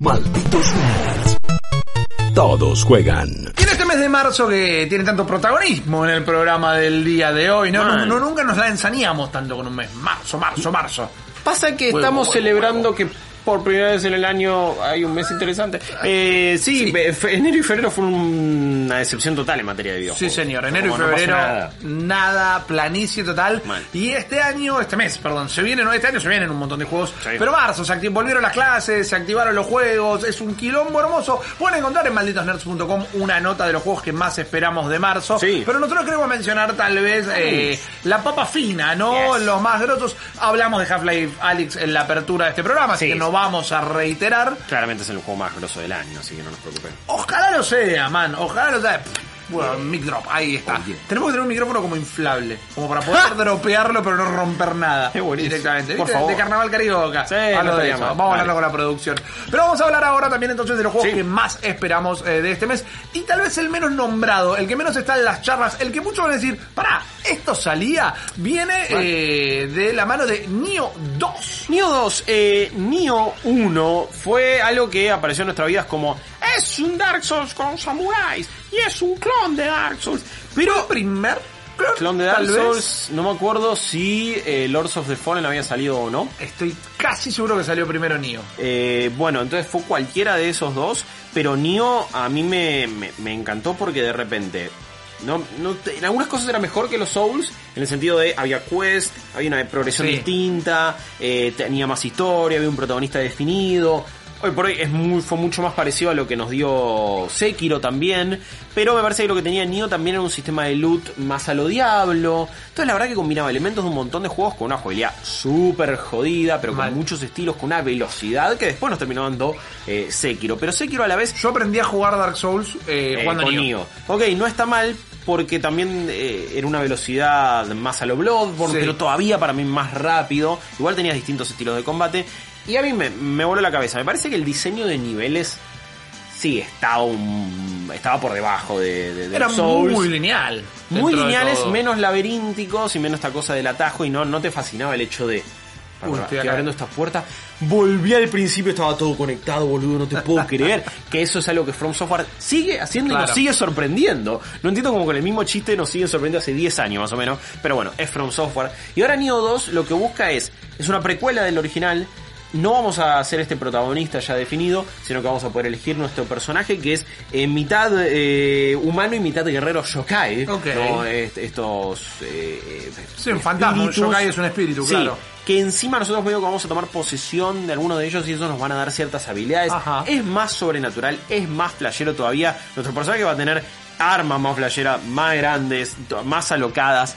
Malditos nerds. Todos juegan. Y en este mes de marzo que tiene tanto protagonismo en el programa del día de hoy, ¿no? No, no- nunca nos la ensañamos tanto con un mes. Marzo, marzo, marzo. Pasa que Huevo, estamos huevo, celebrando que por primera vez en el año hay un mes interesante. Eh, sí, enero y febrero fueron una decepción total en materia de videojuegos. Sí, señor. Enero y no febrero, nada. nada. planicie total. Y este año, este mes, perdón, se vienen, no, este año se vienen un montón de juegos. Sí. Pero marzo, se volvieron las clases, se activaron los juegos, es un quilombo hermoso. Pueden encontrar en malditosnerds.com una nota de los juegos que más esperamos de marzo. Sí. Pero nosotros queremos mencionar tal vez eh, la papa fina, ¿no? Yes. Los más grosos. Hablamos de Half-Life Alyx en la apertura de este programa, así Sí. que no vamos a reiterar. Claramente es el juego más grosso del año, así que no nos preocupen. Ojalá lo sea, man. Ojalá lo sea. Bueno, mic drop, ahí está. Oye. Tenemos que tener un micrófono como inflable, como para poder dropearlo pero no romper nada. Qué buenísimo. Directamente. Por ¿Viste? favor. De Carnaval Carioca. Sí, no de eso. Vamos a hablarlo con la producción. Pero vamos a hablar ahora también entonces de los juegos Sí. que más esperamos eh, de este mes. Y tal vez el menos nombrado, el que menos está en las charlas, el que muchos van a decir, pará, esto salía, viene eh, de la mano de Nio 2. Nioh 2, eh, Nioh 1 fue algo que apareció en nuestras vidas como es un Dark Souls con samuráis y es un clon de Dark Souls. Pero primer clon de Dark vez. Souls, no me acuerdo si eh, Lords of the Fallen había salido o no. Estoy casi seguro que salió primero Nio. Eh, bueno, entonces fue cualquiera de esos dos, pero Nioh a mí me, me, me encantó porque de repente... No, no en algunas cosas era mejor que los Souls, en el sentido de había quest, había una progresión Sí. distinta, eh, tenía más historia, había un protagonista definido. Hoy por hoy es muy, fue mucho más parecido a lo que nos dio Sekiro también, pero me parece que lo que tenía Nioh también era un sistema de loot más a lo diablo. Entonces la verdad que combinaba elementos de un montón de juegos con una jugabilidad súper jodida, pero Mal. con muchos estilos, con una velocidad que después nos terminó dando eh, Sekiro. Pero Sekiro a la vez Yo aprendí a jugar Dark Souls eh, eh, jugando con Nioh. Nioh. Ok, no está mal porque también eh, era una velocidad más a lo Bloodborne, Sí. pero todavía para mí más rápido. Igual tenías distintos estilos de combate. Y a mí me, me voló la cabeza. Me parece que el diseño de niveles sí estaba, un- estaba por debajo de, de, de Era Souls. muy lineal. Muy lineales, menos laberínticos y menos esta cosa del atajo y no, no te fascinaba el hecho de... Uy, estoy abriendo esta puerta. Volví al principio, estaba todo conectado, boludo, no te puedo creer. Que eso es algo que From Software sigue haciendo y nos sigue sorprendiendo. No entiendo como con el mismo chiste nos sigue sorprendiendo hace 10 años más o menos. Pero bueno, es From Software. Y ahora Nioh 2 lo que busca es, es una precuela del original. No vamos a hacer este protagonista ya definido, sino que vamos a poder elegir nuestro personaje que es eh, mitad eh, humano y mitad guerrero yokai. Ok. ¿no? Est- estos eh, Sí, un fantasma, un yokai es un espíritu, Sí, claro. que encima nosotros medio que vamos a tomar posesión de alguno de ellos y eso nos van a dar ciertas habilidades. Ajá. Es más sobrenatural, es más flashero todavía. Nuestro personaje va a tener armas más flasheras, más grandes, más alocadas.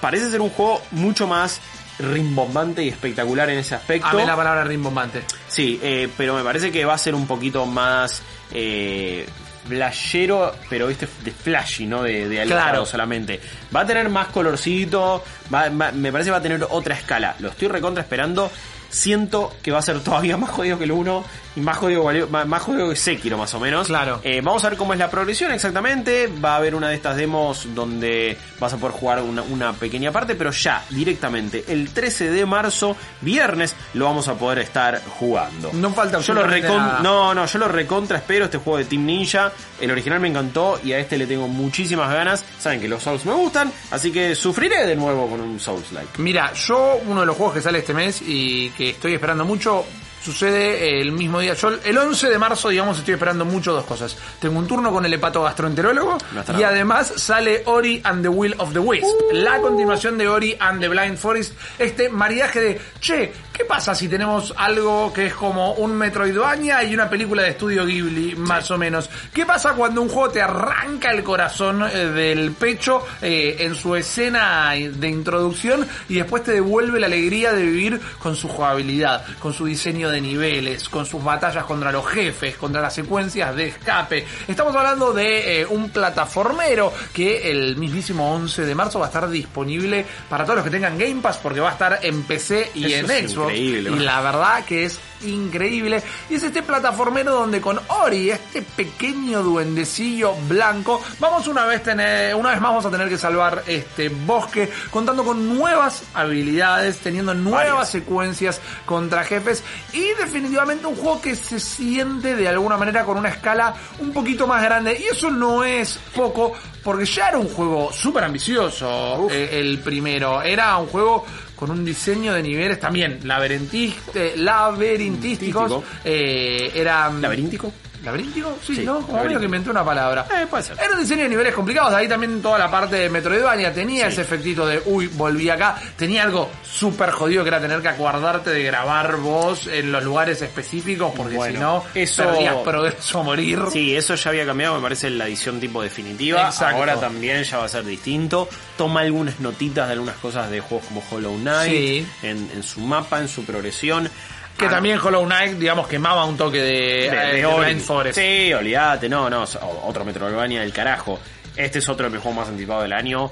Parece ser un juego mucho más rimbombante y espectacular en ese aspecto. Amé la palabra rimbombante. Sí, eh, pero me parece que va a ser un poquito más eh, flashero, pero este de flashy, ¿no? De, de Claro. solamente. Va a tener más colorcito, va- va- me parece que va a tener otra escala. Lo estoy recontra esperando. Siento que va a ser todavía más jodido que el 1 y más jodido, más, jodido que Sekiro, más o menos. Claro. Eh, vamos a ver cómo es la progresión exactamente. Va a haber una de estas demos donde vas a poder jugar una, una pequeña parte, pero ya directamente el 13 de marzo, viernes, lo vamos a poder estar jugando. No falta Yo lo nada. No, no, yo lo recontra espero este juego de Team Ninja. El original me encantó y a este le tengo muchísimas ganas. Saben que los Souls me gustan, así que sufriré de nuevo con un Souls-like. Mira, yo uno de los juegos que sale este mes y que estoy esperando mucho sucede el mismo día. Yo el 11 de marzo, digamos, estoy esperando mucho dos cosas. Tengo un turno con el hepatogastroenterólogo No está y además sale Ori and the Will of the Wisp, la continuación de Ori and the Blind Forest, este maridaje de, che, ¿qué pasa si tenemos algo que es como un Metroidvania y una película de estudio Ghibli, más o menos? ¿Qué pasa cuando un juego te arranca el corazón eh, del pecho eh, en su escena de introducción y después te devuelve la alegría de vivir con su jugabilidad, con su diseño de de niveles, con sus batallas contra los jefes, contra las secuencias de escape. Estamos hablando de eh, un plataformero que el mismísimo 11 de marzo va a estar disponible para todos los que tengan Game Pass porque va a estar en PC y Eso en Xbox. y la verdad que es increíble. Y es este plataformero donde con Ori, este pequeño duendecillo blanco, vamos una vez tener, una vez más vamos a tener que salvar este bosque, contando con nuevas habilidades, teniendo nuevas Varias. secuencias contra jefes y definitivamente un juego que se siente de alguna manera con una escala un poquito más grande y eso no es poco porque ya era un juego súper ambicioso eh, el primero era un juego con un diseño de niveles también laberintiste, laberintísticos Tístico. eh, era ¿Laberíntico? ¿Laberíntico? Sí, Sí, ¿no? Como medio laberíntico. que inventé una palabra. Eh, puede ser. Era un diseño de niveles complicados, ahí también toda la parte de Metroidvania tenía Sí. ese efectito de, uy, volví acá. Tenía algo súper jodido que era tener que acordarte de grabar vos en los lugares específicos, porque Bueno, si no, eso- perdías progreso a morir. Sí, eso ya había cambiado, me parece, en la edición tipo definitiva. Exacto. Ahora también ya va a ser distinto. Toma algunas notitas de algunas cosas de juegos como Hollow Knight, Sí. en, en su mapa, en su progresión. Que Ah, también Hollow Knight, digamos, quemaba un toque de, de, eh, de de Forest. Sí, olvídate, no, no, otro Metroidvania del carajo. Este es otro de mis juegos más anticipados del año.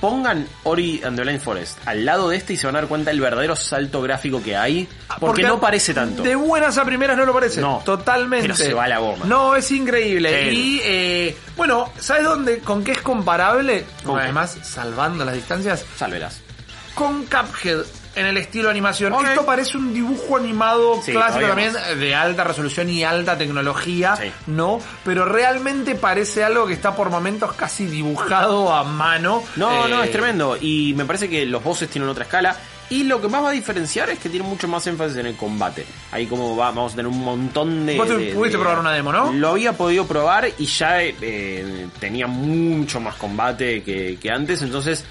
Pongan Ori and the Blind Forest al lado de este y se van a dar cuenta del verdadero salto gráfico que hay. Porque, no parece tanto. De buenas a primeras no lo parece. No. Totalmente. Pero se va la goma. No, es increíble. Sí. Y, eh, bueno, ¿sabes dónde? ¿Con qué es comparable? ¿Con qué? Además, salvando las distancias, Sálvelas. con Cuphead en el estilo animación. Esto parece un dibujo animado Sí, clásico también de alta resolución y alta tecnología, Sí. ¿no? Pero realmente parece algo que está por momentos casi dibujado a mano. No, no, Eh, es tremendo. Y me parece que los bosses tienen otra escala. Y lo que más va a diferenciar es que tiene mucho más énfasis en el combate. Ahí como va, vamos a tener un montón de... Vos te- de- pudiste de- probar una demo, ¿no? Lo había podido probar y ya eh, tenía mucho más combate que, que antes. Entonces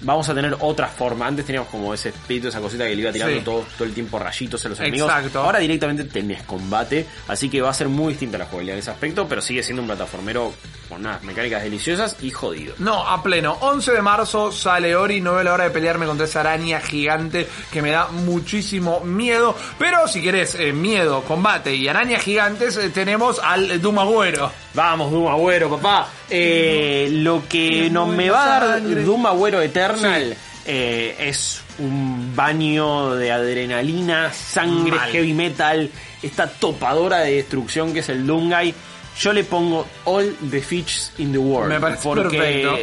vamos a tener otra forma. Antes teníamos como ese espíritu, esa cosita que le iba tirando Sí. todo, todo el tiempo rayitos a los enemigos. Exacto. Ahora directamente tenés combate. Así que va a ser muy distinta la jugabilidad en ese aspecto. Pero sigue siendo un plataformero con unas mecánicas deliciosas y jodido. No, a pleno. 11 de marzo sale Ori. No veo la hora de pelearme contra esa araña gigante que me da muchísimo miedo. Pero si querés eh, miedo, combate y arañas gigantes, eh, tenemos al Doom Agüero. Vamos, Doom Agüero, papá. Eh, lo que no me va a dar. Doom Agüero Eternal eh, es un baño de adrenalina, sangre, Mal. heavy metal, esta topadora de destrucción que es el Doomguy. Yo le pongo all the fish in the world. Me parece porque perfecto.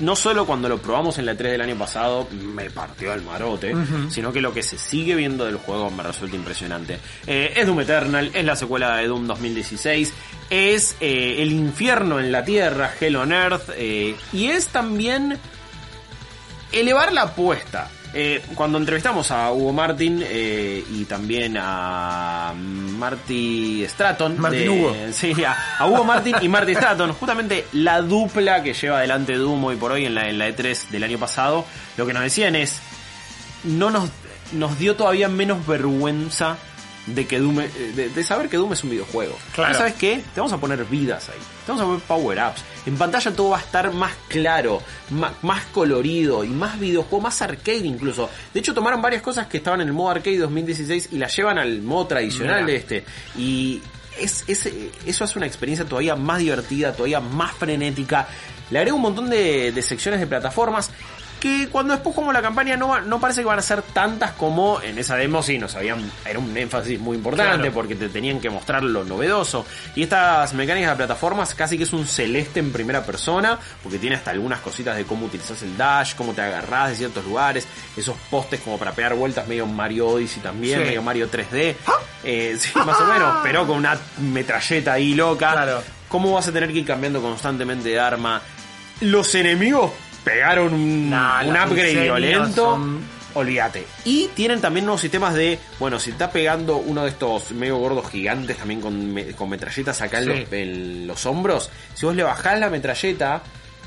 no solo cuando lo probamos en la 3 del año pasado me partió el marote, sino que lo que se sigue viendo del juego me resulta impresionante. Eh, es Doom Eternal, es la secuela de Doom 2016, es eh, el infierno en la tierra, Hell on Earth, y es también elevar la apuesta. Eh, cuando entrevistamos a Hugo Martin eh, y también a Marty Stratton, Martin de- Hugo. sí, a, a Hugo Martin y Marty Stratton, justamente la dupla que lleva adelante Doom hoy por hoy en la, en la E3 del año pasado, lo que nos decían es, no nos, nos dio todavía menos vergüenza de que Doom, eh, de, de saber que Doom es un videojuego. Claro. ¿Sabes qué? Te vamos a poner vidas ahí. Te vamos a poner power-ups. En pantalla todo va a estar más claro, ma- más, colorido y más videojuego, más arcade incluso. De hecho, tomaron varias cosas que estaban en el modo arcade 2016 y las llevan al modo tradicional Mira. de este. Y es, es- eso hace una experiencia todavía más divertida, todavía más frenética. Le agrega un montón de, de secciones de plataformas que cuando después como la campaña no, no parece que van a ser tantas como en esa demo sí nos habían era un énfasis muy importante Claro. porque te tenían que mostrar lo novedoso y estas mecánicas de plataformas casi que es un celeste en primera persona porque tiene hasta algunas cositas de cómo utilizas el dash cómo te agarrás de ciertos lugares esos postes como para pegar vueltas medio Mario Odyssey también Sí. medio Mario 3D Eh, sí más o menos pero con una metralleta ahí loca Claro. cómo vas a tener que ir cambiando constantemente de arma los enemigos pegaron un, Nah, un los upgrade violento. son- Olvídate. Y tienen también nuevos sistemas de, bueno, si está pegando uno de estos medio gordos gigantes también con, con metralletas acá en, los, en los hombros, si vos le bajás la metralleta,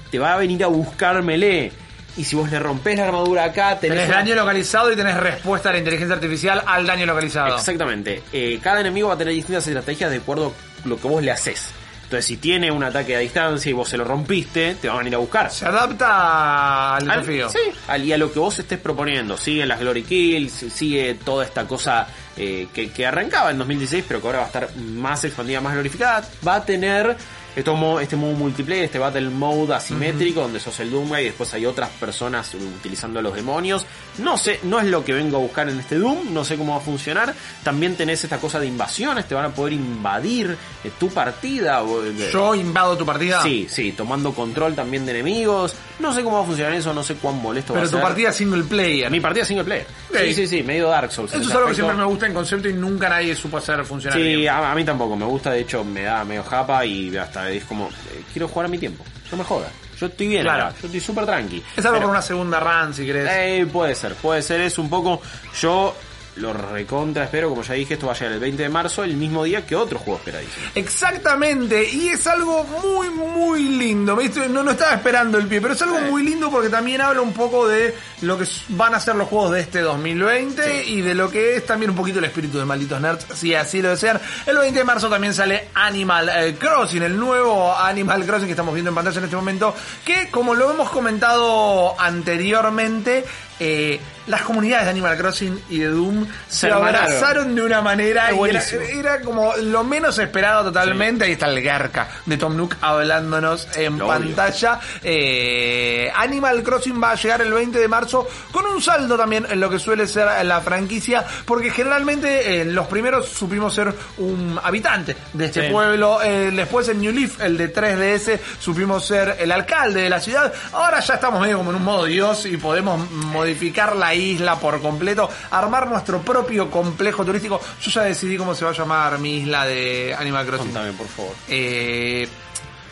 te va a venir a buscar melee. Y si vos le rompés la armadura acá, tenés, Tenés daño localizado y tenés respuesta de la inteligencia artificial al daño localizado. Exactamente. Eh, cada enemigo va a tener distintas estrategias de acuerdo a lo que vos le haces. Entonces, si tiene un ataque a distancia y vos se lo rompiste, te van a venir a buscar. Se adapta al Al- desafío. sí, al- y a lo que vos estés proponiendo. Sigue las Glory Kills, sigue toda esta cosa eh, que, que arrancaba en 2016, pero que ahora va a estar más expandida, más glorificada. Va a tener esto mo- este modo multiplayer, este Battle Mode asimétrico, donde sos el Doomguy y después hay otras personas utilizando a los demonios. No sé, no es lo que vengo a buscar en este Doom, no sé cómo va a funcionar. También tenés esta cosa de invasiones, te van a poder invadir eh, tu partida. eh, Yo invado tu partida. Sí, sí, tomando control también de enemigos. No sé cómo va a funcionar eso, no sé cuán molesto Pero va a tu ser. partida single player. Mi partida single player. Sí, sí, sí, medio Dark Souls. Eso es algo que siempre me gusta en concepto y nunca nadie supo hacer funcionar Sí, bien. a, a mí tampoco me gusta, de hecho me da medio japa y hasta es como, eh, quiero jugar a mi tiempo, no me jodas. Yo estoy bien, Claro. yo estoy súper tranqui. Es algo Pero- por una segunda run, si querés. Eh, puede ser, puede ser, es un poco. Yo lo recontra espero, como ya dije, esto va a llegar el 20 de marzo, el mismo día que otro juego esperadísimo. Exactamente, y es algo muy, muy lindo. No, no estaba esperando el pie, pero es algo Sí. muy lindo porque también habla un poco de lo que van a ser los juegos de este 2020 y de lo que es también un poquito el espíritu de Malditos Nerds, si así lo desean. El 20 de marzo también sale Animal eh, Crossing, el nuevo Animal Crossing que estamos viendo en pantalla en este momento, que como lo hemos comentado anteriormente, eh, las comunidades de Animal Crossing y de Doom se, abrazaron de una manera y era, como lo menos esperado totalmente. Ahí está el Garca de Tom Nook hablándonos en Lo pantalla. Eh, Animal Crossing va a llegar el 20 de marzo con un saldo también en lo que suele ser la franquicia, porque generalmente en los primeros supimos ser un habitante de este Sí. pueblo. Eh, después en New Leaf, el de 3DS, supimos ser el alcalde de la ciudad. Ahora ya estamos medio como en un modo Dios y podemos modificar la isla por completo, armar nuestro propio complejo turístico. Yo ya decidí cómo se va a llamar mi isla de Animal Crossing. Contame, por favor. Eh,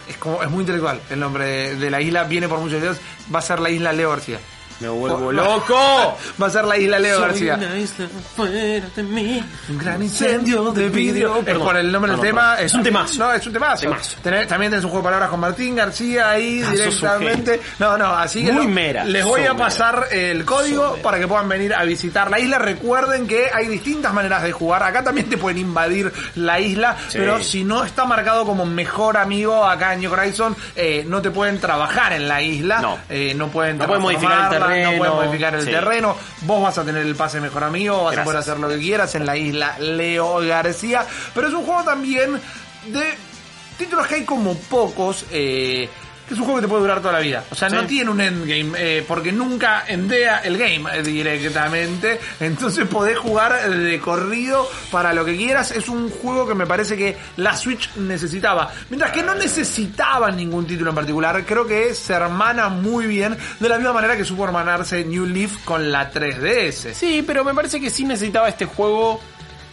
es como es muy intelectual el nombre de, de la isla, viene por muchos días, va a ser la isla Leo García. Me vuelvo loco. Va a ser la isla Leo Soy García. una isla fuera de mí. Un gran incendio de vidrio. Es por el nombre del tema. Es un temazo. No, es un temazo. Temazo. Tenés- también tenés un juego de palabras con Martín García ahí Ah, sos un directamente. No, no, así que Muy no. mera. les voy Sos a mera. pasar el código para que puedan venir a visitar la isla. Recuerden que hay distintas maneras de jugar. Acá también te pueden invadir la isla, Sí. pero si no está marcado como mejor amigo acá en New Horizon, eh, no te pueden trabajar en la isla. No. Eh, no pueden No pueden modificar el No pueden modificar el Sí. terreno. Vos vas a tener el pase mejor amigo, vas a poder hacer lo que quieras en la isla Leo García. Pero es un juego también de títulos que hay como pocos. Eh, es un juego que te puede durar toda la vida. O sea, no tiene un endgame, eh, porque nunca endea el game eh, directamente. Entonces podés jugar de corrido para lo que quieras. Es un juego que me parece que la Switch necesitaba. Mientras que no necesitaba ningún título en particular, creo que se hermana muy bien de la misma manera que supo hermanarse New Leaf con la 3DS. Sí, pero me parece que sí necesitaba este juego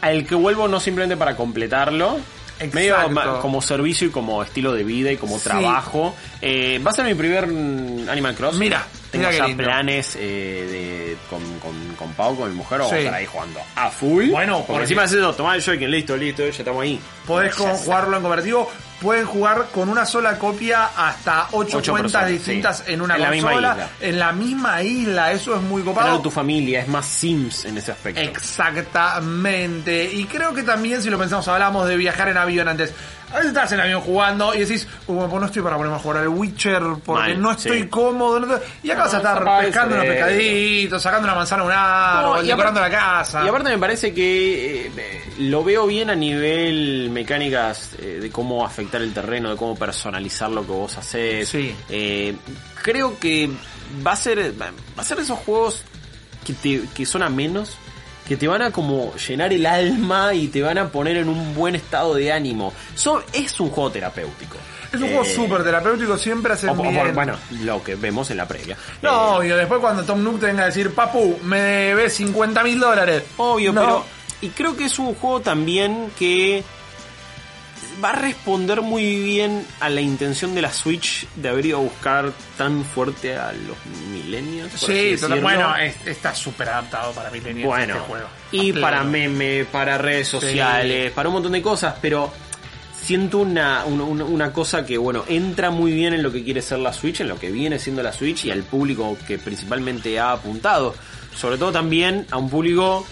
al que vuelvo no simplemente para completarlo. Exacto. Medio como servicio y como estilo de vida y como Sí. trabajo. Eh, va a ser mi primer Animal Crossing. Mira, tengo ya planes eh, de, con, con, con Pau, con mi mujer, vamos Sí. a estar ahí jugando a full. Bueno, porque- encima es eso, tomar el Joy-Con, listo, listo, ya estamos ahí. Podés con- jugarlo en cooperativo. Pueden jugar con una sola copia hasta ocho, Ocho cuentas personas, distintas sí. en una En la misma consola. isla. En la misma isla. Eso es muy copado. Claro, tu familia, es más Sims en ese aspecto. Exactamente. Y creo que también, si lo pensamos, hablamos de viajar en avión antes. A veces estás en avión jugando y decís, "Uy, pues no estoy para ponerme a jugar al Witcher porque Mal, no estoy sí. cómodo. no estoy-". Y acá vas a No, estar pescando unos pescaditos, sacando una manzana a un árbol, No, y decorando la casa. Y aparte me parece que eh, lo veo bien a nivel mecánicas eh, de cómo afectar el terreno, de cómo personalizar lo que vos haces. Sí. Eh, creo que va a ser va a ser de esos juegos que te que son a menos que te van a como llenar el alma y te van a poner en un buen estado de ánimo. Es un juego terapéutico. es un juego Eh, súper terapéutico, siempre por- bien. bueno, lo que vemos en la previa. No, Eh, obvio, después cuando Tom Nook te venga a decir, papu, me debes 50 mil dólares. Obvio, No. pero. Y creo que es un juego también que va a responder muy bien a la intención de la Switch de haber ido a buscar tan fuerte a los millennials. Sí, bueno, es- está súper adaptado para millennials Bueno, este juego. y para meme, para redes sociales, para un montón de cosas, pero siento una, una, una- una cosa que, bueno, entra muy bien en lo que quiere ser la Switch, en lo que viene siendo la Switch y al público que principalmente ha apuntado. Sobre todo también a un público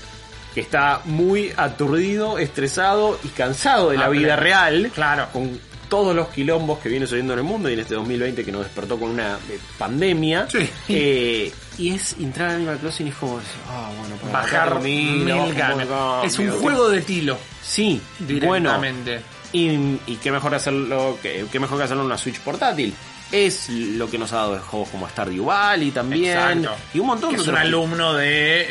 que está muy aturdido, estresado y cansado de la Ah, vida claro. real. Claro. Con todos los quilombos que viene sucediendo en el mundo y en este 2020 que nos despertó con una eh, pandemia. Sí. Eh, y es entrar a Animal Crossing y es como, ah, bueno, para Bajar mil, ganas. Es un juego de tilo, Sí, bueno. Y, y qué mejor hacerlo que, qué mejor que hacerlo en una Switch portátil. Es lo que nos ha dado de juegos como Stardew Valley también. Exacto. Y un montón Que de es un alumno de eh,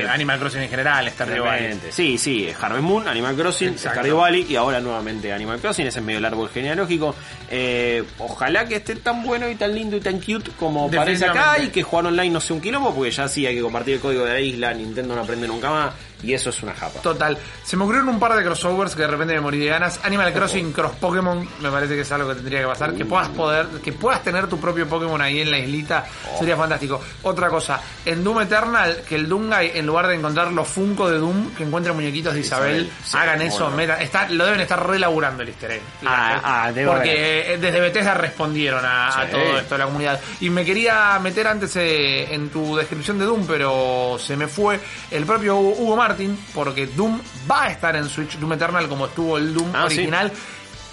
Eh, Animal Crossing en general, está Realmente. Sí, sí, Harvest Moon, Animal Crossing, Exacto. Stardew Valley y ahora nuevamente Animal Crossing, ese es medio el árbol genealógico. Eh, ojalá que esté tan bueno y tan lindo y tan cute como parece acá y que jugar online no sea un quilombo, porque ya sí hay que compartir el código de la isla, Nintendo no aprende nunca más y eso es una japa. Total. Se me ocurrieron un par de crossovers que de repente me morí de ganas. Animal Crossing Cross Pokémon me parece que es algo que tendría que pasar. Que puedas poder, que puedas tener tu propio Pokémon ahí en la islita sería fantástico. Otra cosa, en Doom Eternal, que el Doomguy, en lugar de encontrar los Funko de Doom, que encuentre muñequitos de Isabel, Isabel, sí, hagan eso, bueno. metan- está, lo deben estar relaburando el easter egg. Ah, ah, Porque eh, desde Bethesda respondieron a, todo esto la comunidad. Y me quería meter antes eh, en tu descripción de Doom, pero se me fue el propio Hugo Martin, porque Doom va a estar en Switch, Doom Eternal, como estuvo el Doom Ah, sí. original.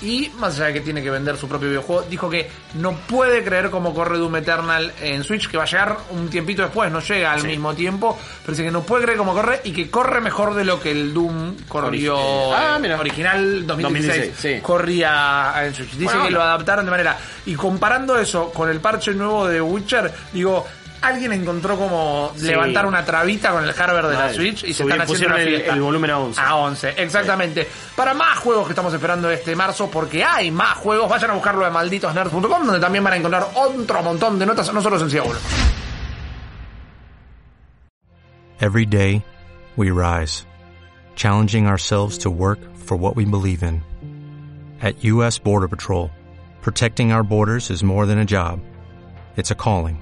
Y más allá de que tiene que vender su propio videojuego, dijo que no puede creer cómo corre Doom Eternal en Switch, que va a llegar un tiempito después, no llega al Sí. mismo tiempo, pero dice que no puede creer cómo corre y que corre mejor de lo que el Doom corrió ah, mira. original 2016, 2016, sí. corría en Switch. Dice Bueno, que lo adaptaron de manera. Y comparando eso con el parche nuevo de Witcher, digo, alguien encontró como Sí. levantar una trabita con el hardware de la. Switch y se están haciendo una el- fiesta. el volumen a 11. A 11, exactamente. Para más juegos que estamos esperando este marzo, porque hay más juegos, vayan a buscarlo en malditosnerds.com, donde también van a encontrar otro montón de notas, no solo sencillo uno. Every day, we rise, challenging ourselves to work for what we believe in. At U.S. Border Patrol, protecting our borders is more than a job, it's a calling.